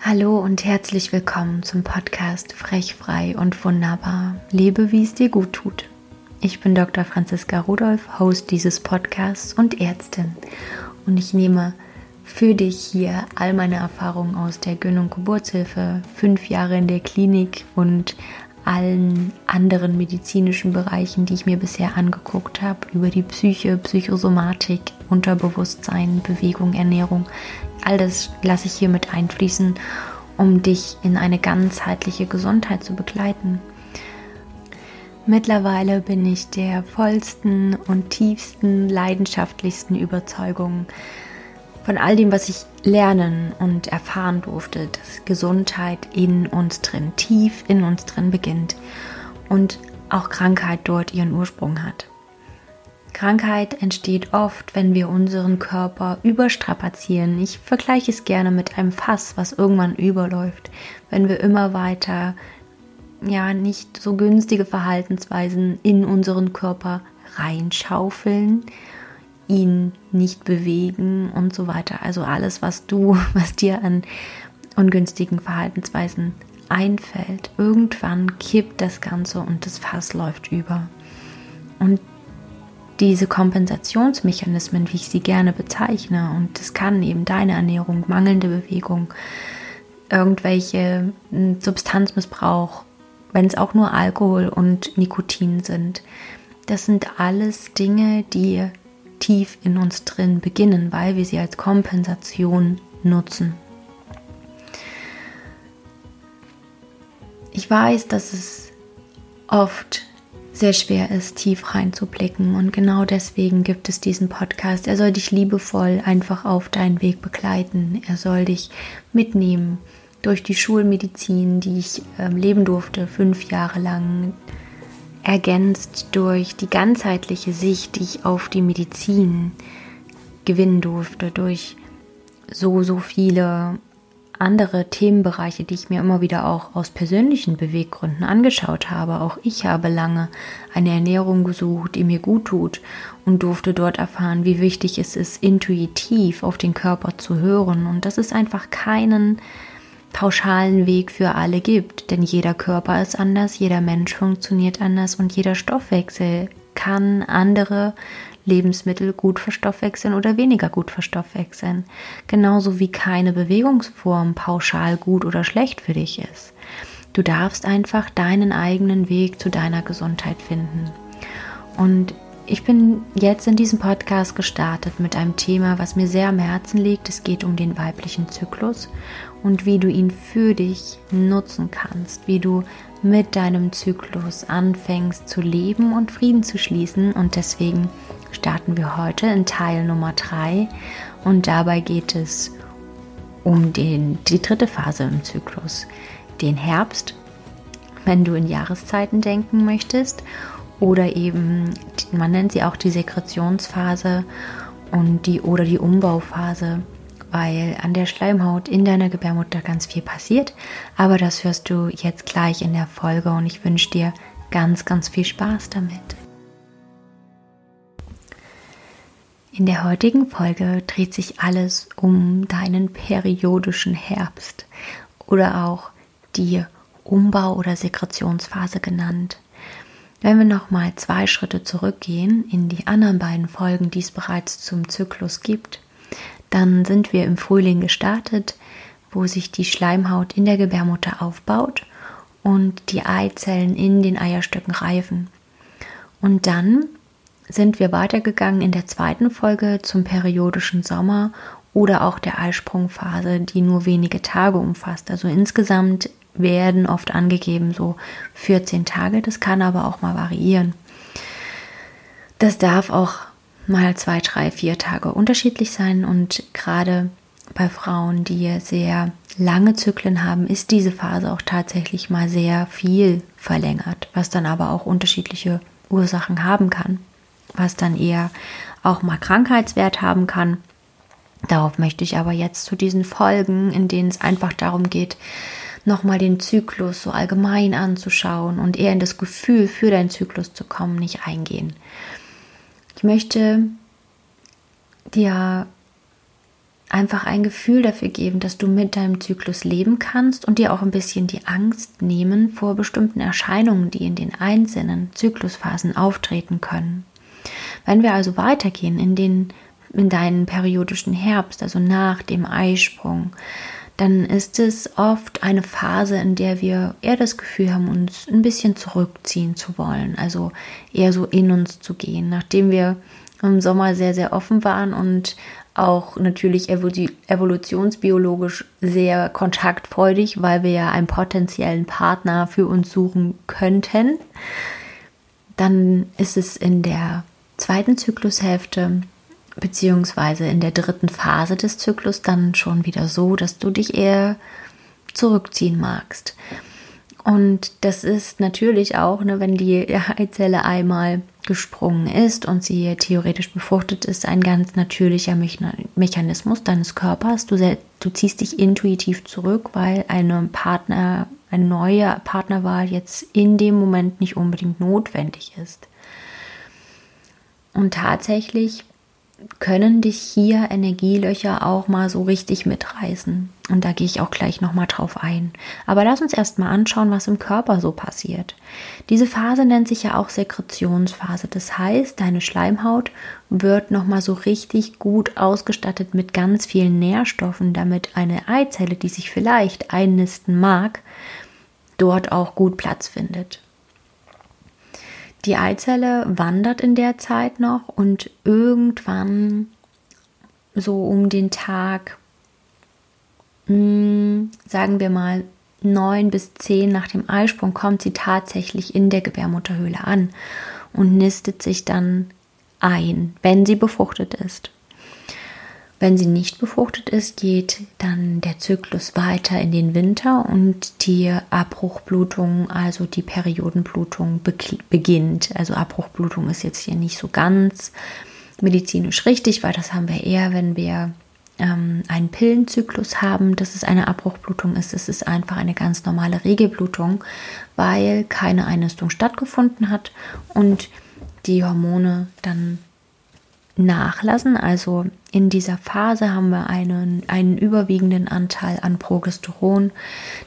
Hallo und herzlich willkommen zum Podcast Frech, Frei und Wunderbar. Lebe, wie es dir gut tut. Ich bin Dr. Franziska Rudolph, Host dieses Podcasts und Ärztin. Und ich nehme für dich hier all meine Erfahrungen aus der Gönn- und Geburtshilfe, fünf Jahre in der Klinik und allen anderen medizinischen Bereichen, die ich mir bisher angeguckt habe, über die Psyche, Psychosomatik, Unterbewusstsein, Bewegung, Ernährung, all das lasse ich hier mit einfließen, um dich in eine ganzheitliche Gesundheit zu begleiten. Mittlerweile bin ich der vollsten und tiefsten, leidenschaftlichsten Überzeugung von all dem, was ich lernen und erfahren durfte, dass Gesundheit in uns drin, tief in uns drin beginnt und auch Krankheit dort ihren Ursprung hat. Krankheit entsteht oft, wenn wir unseren Körper überstrapazieren. Ich vergleiche es gerne mit einem Fass, was irgendwann überläuft. Wenn wir immer weiter ja nicht so günstige Verhaltensweisen in unseren Körper reinschaufeln, ihn nicht bewegen und so weiter. Also alles, was du, was dir an ungünstigen Verhaltensweisen einfällt. Irgendwann kippt das Ganze und das Fass läuft über. Und diese Kompensationsmechanismen, wie ich sie gerne bezeichne, und das kann eben deine Ernährung, mangelnde Bewegung, irgendwelche hm, Substanzmissbrauch, wenn es auch nur Alkohol und Nikotin sind. Das sind alles Dinge, die tief in uns drin beginnen, weil wir sie als Kompensation nutzen. Ich weiß, dass es oft sehr schwer ist, tief reinzublicken. Und genau deswegen gibt es diesen Podcast. Er soll dich liebevoll einfach auf deinen Weg begleiten. Er soll dich mitnehmen durch die Schulmedizin, die ich äh, leben durfte, fünf Jahre lang, ergänzt durch die ganzheitliche Sicht, die ich auf die Medizin gewinnen durfte, durch so, so viele andere Themenbereiche, die ich mir immer wieder auch aus persönlichen Beweggründen angeschaut habe. Auch ich habe lange eine Ernährung gesucht, die mir gut tut und durfte dort erfahren, wie wichtig es ist, intuitiv auf den Körper zu hören und dass es einfach keinen pauschalen Weg für alle gibt, denn jeder Körper ist anders, jeder Mensch funktioniert anders und jeder Stoffwechsel kann andere Lebensmittel gut verstoffwechseln oder weniger gut verstoffwechseln. Genauso wie keine Bewegungsform pauschal gut oder schlecht für dich ist. Du darfst einfach deinen eigenen Weg zu deiner Gesundheit finden. Und ich bin jetzt in diesem Podcast gestartet mit einem Thema, was mir sehr am Herzen liegt. Es geht um den weiblichen Zyklus und wie du ihn für dich nutzen kannst, wie du mit deinem Zyklus anfängst zu leben und Frieden zu schließen. Und deswegen starten wir heute in Teil Nummer 3 und dabei geht es um den, die dritte Phase im Zyklus, den Herbst, wenn du in Jahreszeiten denken möchtest oder eben, man nennt sie auch die Sekretionsphase und die oder die Umbauphase, weil an der Schleimhaut in deiner Gebärmutter ganz viel passiert, aber das hörst du jetzt gleich in der Folge und ich wünsche dir ganz, ganz viel Spaß damit. In der heutigen Folge dreht sich alles um deinen periodischen Herbst oder auch die Umbau- oder Sekretionsphase genannt. Wenn wir nochmal zwei Schritte zurückgehen in die anderen beiden Folgen, die es bereits zum Zyklus gibt, dann sind wir im Frühling gestartet, wo sich die Schleimhaut in der Gebärmutter aufbaut und die Eizellen in den Eierstöcken reifen. Und dann sind wir weitergegangen in der zweiten Folge zum periodischen Sommer oder auch der Eisprungphase, die nur wenige Tage umfasst. Also insgesamt werden oft angegeben so 14 Tage, das kann aber auch mal variieren. Das darf auch mal zwei, drei, vier Tage unterschiedlich sein und gerade bei Frauen, die sehr lange Zyklen haben, ist diese Phase auch tatsächlich mal sehr viel verlängert, was dann aber auch unterschiedliche Ursachen haben kann was dann eher auch mal Krankheitswert haben kann. Darauf möchte ich aber jetzt zu diesen Folgen, in denen es einfach darum geht, nochmal den Zyklus so allgemein anzuschauen und eher in das Gefühl für deinen Zyklus zu kommen, nicht eingehen. Ich möchte dir einfach ein Gefühl dafür geben, dass du mit deinem Zyklus leben kannst und dir auch ein bisschen die Angst nehmen vor bestimmten Erscheinungen, die in den einzelnen Zyklusphasen auftreten können. Wenn wir also weitergehen in den in deinen periodischen Herbst, also nach dem Eisprung, dann ist es oft eine Phase, in der wir eher das Gefühl haben, uns ein bisschen zurückziehen zu wollen, also eher so in uns zu gehen, nachdem wir im Sommer sehr, sehr offen waren und auch natürlich evolutionsbiologisch sehr kontaktfreudig, weil wir ja einen potenziellen Partner für uns suchen könnten. Dann ist es in der zweiten Zyklushälfte beziehungsweise in der dritten Phase des Zyklus dann schon wieder so, dass du dich eher zurückziehen magst. Und das ist natürlich auch, ne, wenn die Eizelle einmal gesprungen ist und sie theoretisch befruchtet ist, ein ganz natürlicher Mechanismus deines Körpers. Du, du ziehst dich intuitiv zurück, weil eine Partner, eine neue Partnerwahl jetzt in dem Moment nicht unbedingt notwendig ist. Und tatsächlich können dich hier Energielöcher auch mal so richtig mitreißen. Und da gehe ich auch gleich nochmal drauf ein. Aber lass uns erst mal anschauen, was im Körper so passiert. Diese Phase nennt sich ja auch Sekretionsphase. Das heißt, deine Schleimhaut wird nochmal so richtig gut ausgestattet mit ganz vielen Nährstoffen, damit eine Eizelle, die sich vielleicht einnisten mag, dort auch gut Platz findet. Die Eizelle wandert in der Zeit noch und irgendwann so um den Tag, hm, sagen wir mal, neun bis zehn nach dem Eisprung kommt sie tatsächlich in der Gebärmutterhöhle an und nistet sich dann ein, wenn sie befruchtet ist. Wenn sie nicht befruchtet ist, geht dann der Zyklus weiter in den Winter und die Abbruchblutung, also die Periodenblutung beginnt. Also Abbruchblutung ist jetzt hier nicht so ganz medizinisch richtig, weil das haben wir eher, wenn wir ähm, einen Pillenzyklus haben, dass es eine Abbruchblutung ist. Es ist einfach eine ganz normale Regelblutung, weil keine Einnistung stattgefunden hat und die Hormone dann nachlassen. Also in dieser Phase haben wir einen, einen überwiegenden Anteil an Progesteron.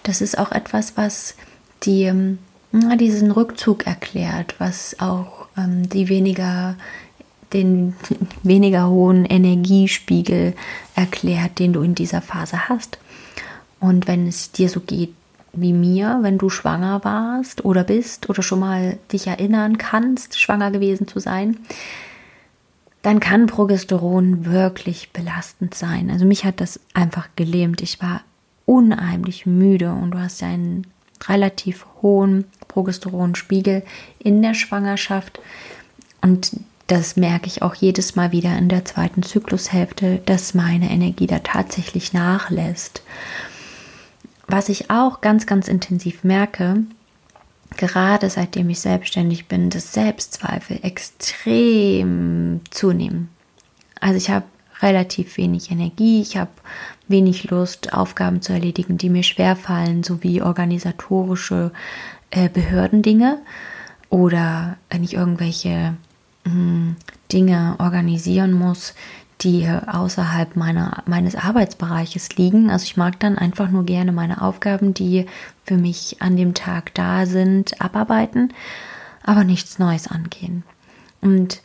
Das ist auch etwas, was die, ähm, diesen Rückzug erklärt, was auch ähm, die weniger den weniger hohen Energiespiegel erklärt, den du in dieser Phase hast. Und wenn es dir so geht wie mir, wenn du schwanger warst oder bist oder schon mal dich erinnern kannst, schwanger gewesen zu sein, dann kann Progesteron wirklich belastend sein. Also mich hat das einfach gelähmt. Ich war unheimlich müde und du hast ja einen relativ hohen Progesteronspiegel in der Schwangerschaft und das merke ich auch jedes Mal wieder in der zweiten Zyklushälfte, dass meine Energie da tatsächlich nachlässt. Was ich auch ganz, ganz intensiv merke, gerade seitdem ich selbstständig bin, dass Selbstzweifel extrem zunehmen. Also ich habe relativ wenig Energie, ich habe wenig Lust, Aufgaben zu erledigen, die mir schwerfallen, sowie organisatorische äh, Behördendinge oder wenn ich irgendwelche mh, hm, Dinge organisieren muss, die außerhalb meiner, meines Arbeitsbereiches liegen. Also ich mag dann einfach nur gerne meine Aufgaben, die für mich an dem Tag da sind, abarbeiten, aber nichts Neues angehen. Und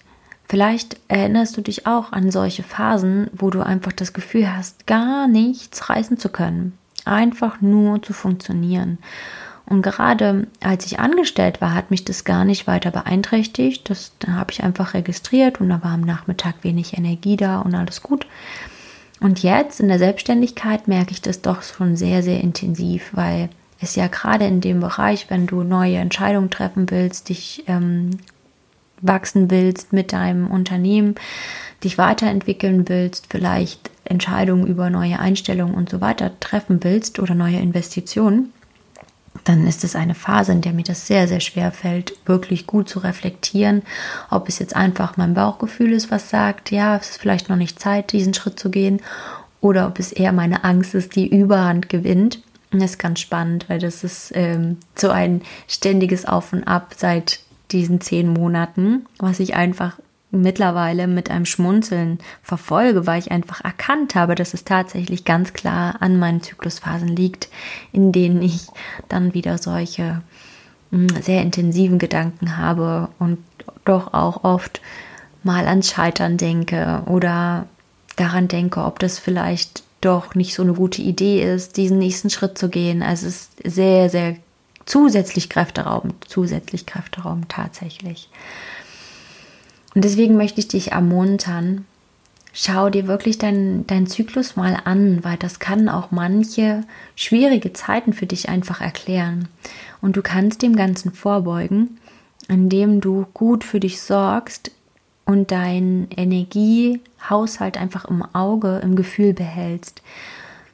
vielleicht erinnerst du dich auch an solche Phasen, wo du einfach das Gefühl hast, gar nichts reißen zu können, einfach nur zu funktionieren. Und gerade als ich angestellt war, hat mich das gar nicht weiter beeinträchtigt. Das da habe ich einfach registriert und da war am Nachmittag wenig Energie da und alles gut. Und jetzt in der Selbstständigkeit merke ich das doch schon sehr, sehr intensiv, weil es ja gerade in dem Bereich, wenn du neue Entscheidungen treffen willst, dich ähm, wachsen willst mit deinem Unternehmen, dich weiterentwickeln willst, vielleicht Entscheidungen über neue Einstellungen und so weiter treffen willst oder neue Investitionen, dann ist es eine Phase, in der mir das sehr, sehr schwer fällt, wirklich gut zu reflektieren, ob es jetzt einfach mein Bauchgefühl ist, was sagt, ja, es ist vielleicht noch nicht Zeit, diesen Schritt zu gehen, oder ob es eher meine Angst ist, die Überhand gewinnt. Das ist ganz spannend, weil das ist ähm, so ein ständiges Auf und Ab seit diesen zehn Monaten, was ich einfach mittlerweile mit einem Schmunzeln verfolge, weil ich einfach erkannt habe, dass es tatsächlich ganz klar an meinen Zyklusphasen liegt, in denen ich dann wieder solche hm, sehr intensiven Gedanken habe und doch auch oft mal ans Scheitern denke oder daran denke, ob das vielleicht doch nicht so eine gute Idee ist, diesen nächsten Schritt zu gehen. Also es ist sehr, sehr zusätzlich kräfteraubend, zusätzlich kräfteraubend tatsächlich. Und deswegen möchte ich dich ermuntern, schau dir wirklich deinen dein Zyklus mal an, weil das kann auch manche schwierige Zeiten für dich einfach erklären. Und du kannst dem Ganzen vorbeugen, indem du gut für dich sorgst und deinen Energiehaushalt einfach im Auge, im Gefühl behältst.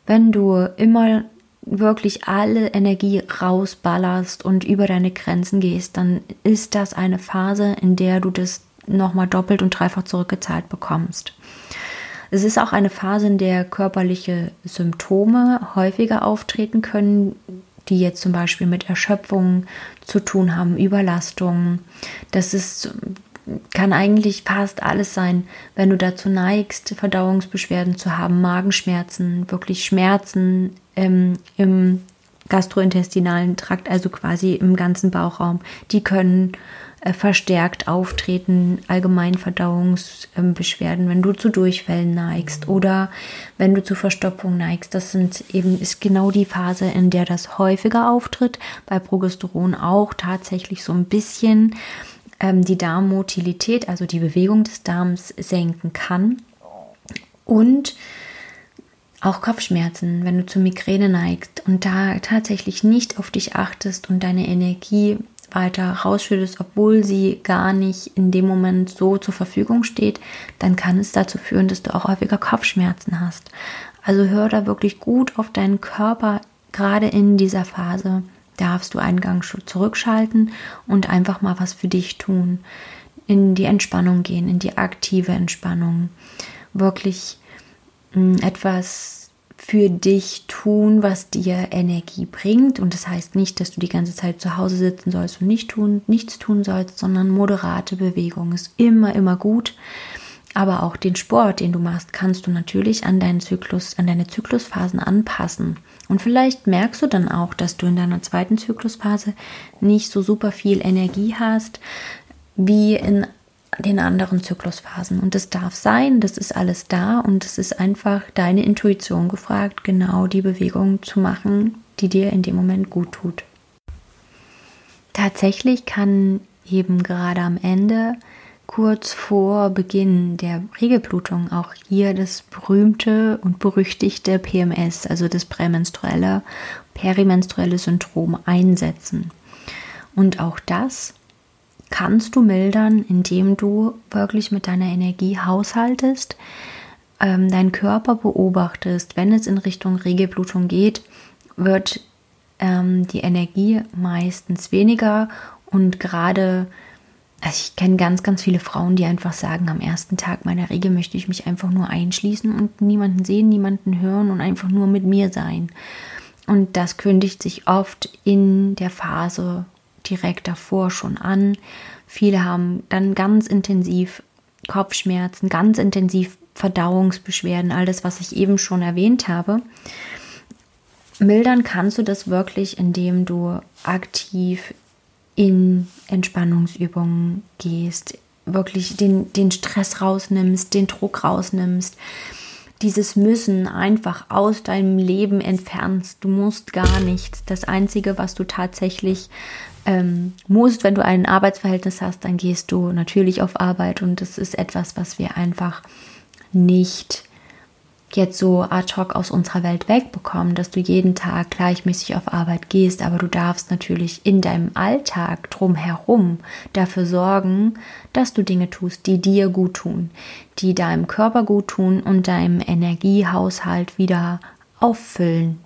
Wenn du immer wirklich alle Energie rausballerst und über deine Grenzen gehst, dann ist das eine Phase, in der du das nochmal doppelt und dreifach zurückgezahlt bekommst. Es ist auch eine Phase, in der körperliche Symptome häufiger auftreten können, die jetzt zum Beispiel mit Erschöpfung zu tun haben, Überlastung. Das ist, kann eigentlich fast alles sein, wenn du dazu neigst, Verdauungsbeschwerden zu haben, Magenschmerzen, wirklich Schmerzen ähm, im gastrointestinalen Trakt, also quasi im ganzen Bauchraum. Die können verstärkt auftreten, Allgemeinverdauungsbeschwerden, wenn du zu Durchfällen neigst oder wenn du zu Verstopfung neigst. Das sind eben, ist genau die Phase, in der das häufiger auftritt. Bei Progesteron auch tatsächlich so ein bisschen ähm, die Darmmotilität, also die Bewegung des Darms senken kann. Und auch Kopfschmerzen, wenn du zu Migräne neigst und da tatsächlich nicht auf dich achtest und deine Energie weiter rausschüttest, obwohl sie gar nicht in dem Moment so zur Verfügung steht, dann kann es dazu führen, dass du auch häufiger Kopfschmerzen hast. Also hör da wirklich gut auf deinen Körper, gerade in dieser Phase darfst du einen Gang zurückschalten und einfach mal was für dich tun. In die Entspannung gehen, in die aktive Entspannung. Wirklich mm, etwas für dich tun, was dir Energie bringt. Und das heißt nicht, dass du die ganze Zeit zu Hause sitzen sollst und nicht tun, nichts tun sollst, sondern moderate Bewegung ist immer, immer gut. Aber auch den Sport, den du machst, kannst du natürlich an deinen Zyklus, an deine Zyklusphasen anpassen. Und vielleicht merkst du dann auch, dass du in deiner zweiten Zyklusphase nicht so super viel Energie hast wie in den anderen Zyklusphasen. Und das darf sein, das ist alles da und es ist einfach deine Intuition gefragt, genau die Bewegung zu machen, die dir in dem Moment gut tut. Tatsächlich kann eben gerade am Ende, kurz vor Beginn der Regelblutung, auch hier das berühmte und berüchtigte PMS, also das prämenstruelle, perimenstruelle Syndrom einsetzen. Und auch das kannst du mildern, indem du wirklich mit deiner Energie haushaltest, ähm, deinen Körper beobachtest. Wenn es in Richtung Regelblutung geht, wird ähm, die Energie meistens weniger und gerade also ich kenne ganz, ganz viele Frauen, die einfach sagen, am ersten Tag meiner Regel möchte ich mich einfach nur einschließen und niemanden sehen, niemanden hören und einfach nur mit mir sein. Und das kündigt sich oft in der Phase direkt davor schon an. Viele haben dann ganz intensiv Kopfschmerzen, ganz intensiv Verdauungsbeschwerden, all das, was ich eben schon erwähnt habe. Mildern kannst du das wirklich, indem du aktiv in Entspannungsübungen gehst, wirklich den, den Stress rausnimmst, den Druck rausnimmst, dieses Müssen einfach aus deinem Leben entfernst. Du musst gar nichts. Das Einzige, was du tatsächlich ähm, musst, wenn du ein Arbeitsverhältnis hast, dann gehst du natürlich auf Arbeit und das ist etwas, was wir einfach nicht jetzt so ad hoc aus unserer Welt wegbekommen, dass du jeden Tag gleichmäßig auf Arbeit gehst, aber du darfst natürlich in deinem Alltag drumherum dafür sorgen, dass du Dinge tust, die dir gut tun, die deinem Körper gut tun und deinem Energiehaushalt wieder auffüllen.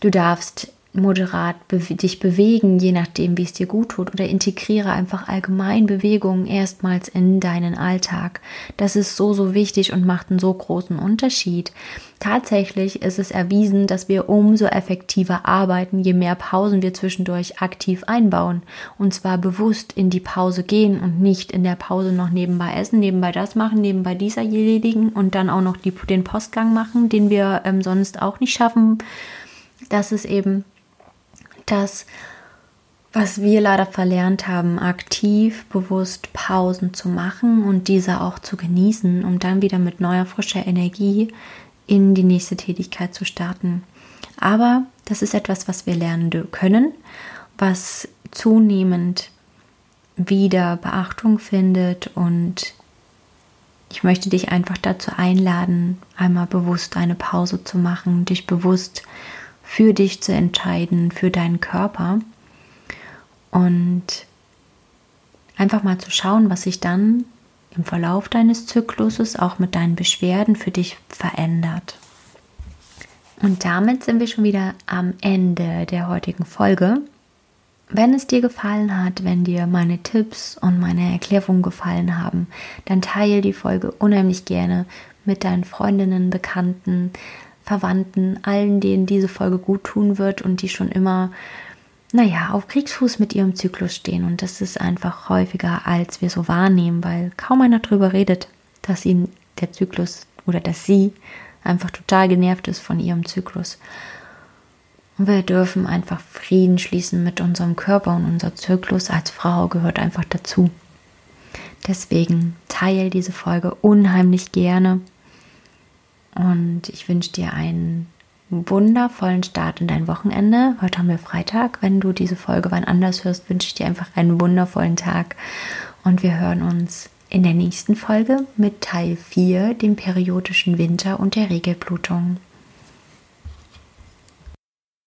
Du darfst moderat be dich bewegen, je nachdem, wie es dir gut tut, oder integriere einfach allgemein Bewegungen erstmals in deinen Alltag. Das ist so, so wichtig und macht einen so großen Unterschied. Tatsächlich ist es erwiesen, dass wir umso effektiver arbeiten, je mehr Pausen wir zwischendurch aktiv einbauen. Und zwar bewusst in die Pause gehen und nicht in der Pause noch nebenbei essen, nebenbei das machen, nebenbei dieser erledigen und dann auch noch die, den Postgang machen, den wir ähm, sonst auch nicht schaffen. Das ist eben das, was wir leider verlernt haben, aktiv, bewusst Pausen zu machen und diese auch zu genießen, um dann wieder mit neuer, frischer Energie in die nächste Tätigkeit zu starten. Aber das ist etwas, was wir lernen können, was zunehmend wieder Beachtung findet und ich möchte dich einfach dazu einladen, einmal bewusst eine Pause zu machen, dich bewusst für dich zu entscheiden, für deinen Körper und einfach mal zu schauen, was sich dann im Verlauf deines Zykluses auch mit deinen Beschwerden für dich verändert. Und damit sind wir schon wieder am Ende der heutigen Folge. Wenn es dir gefallen hat, wenn dir meine Tipps und meine Erklärungen gefallen haben, dann teile die Folge unheimlich gerne mit deinen Freundinnen, Bekannten, Verwandten, allen, denen diese Folge gut tun wird und die schon immer, naja, auf Kriegsfuß mit ihrem Zyklus stehen. Und das ist einfach häufiger, als wir so wahrnehmen, weil kaum einer darüber redet, dass ihnen der Zyklus oder dass sie einfach total genervt ist von ihrem Zyklus. Und wir dürfen einfach Frieden schließen mit unserem Körper und unser Zyklus als Frau gehört einfach dazu. Deswegen teile diese Folge unheimlich gerne und ich wünsche dir einen wundervollen Start in dein Wochenende. Heute haben wir Freitag. Wenn du diese Folge wann anders hörst, wünsche ich dir einfach einen wundervollen Tag. Und wir hören uns in der nächsten Folge mit Teil 4, dem periodischen Winter und der Regelblutung.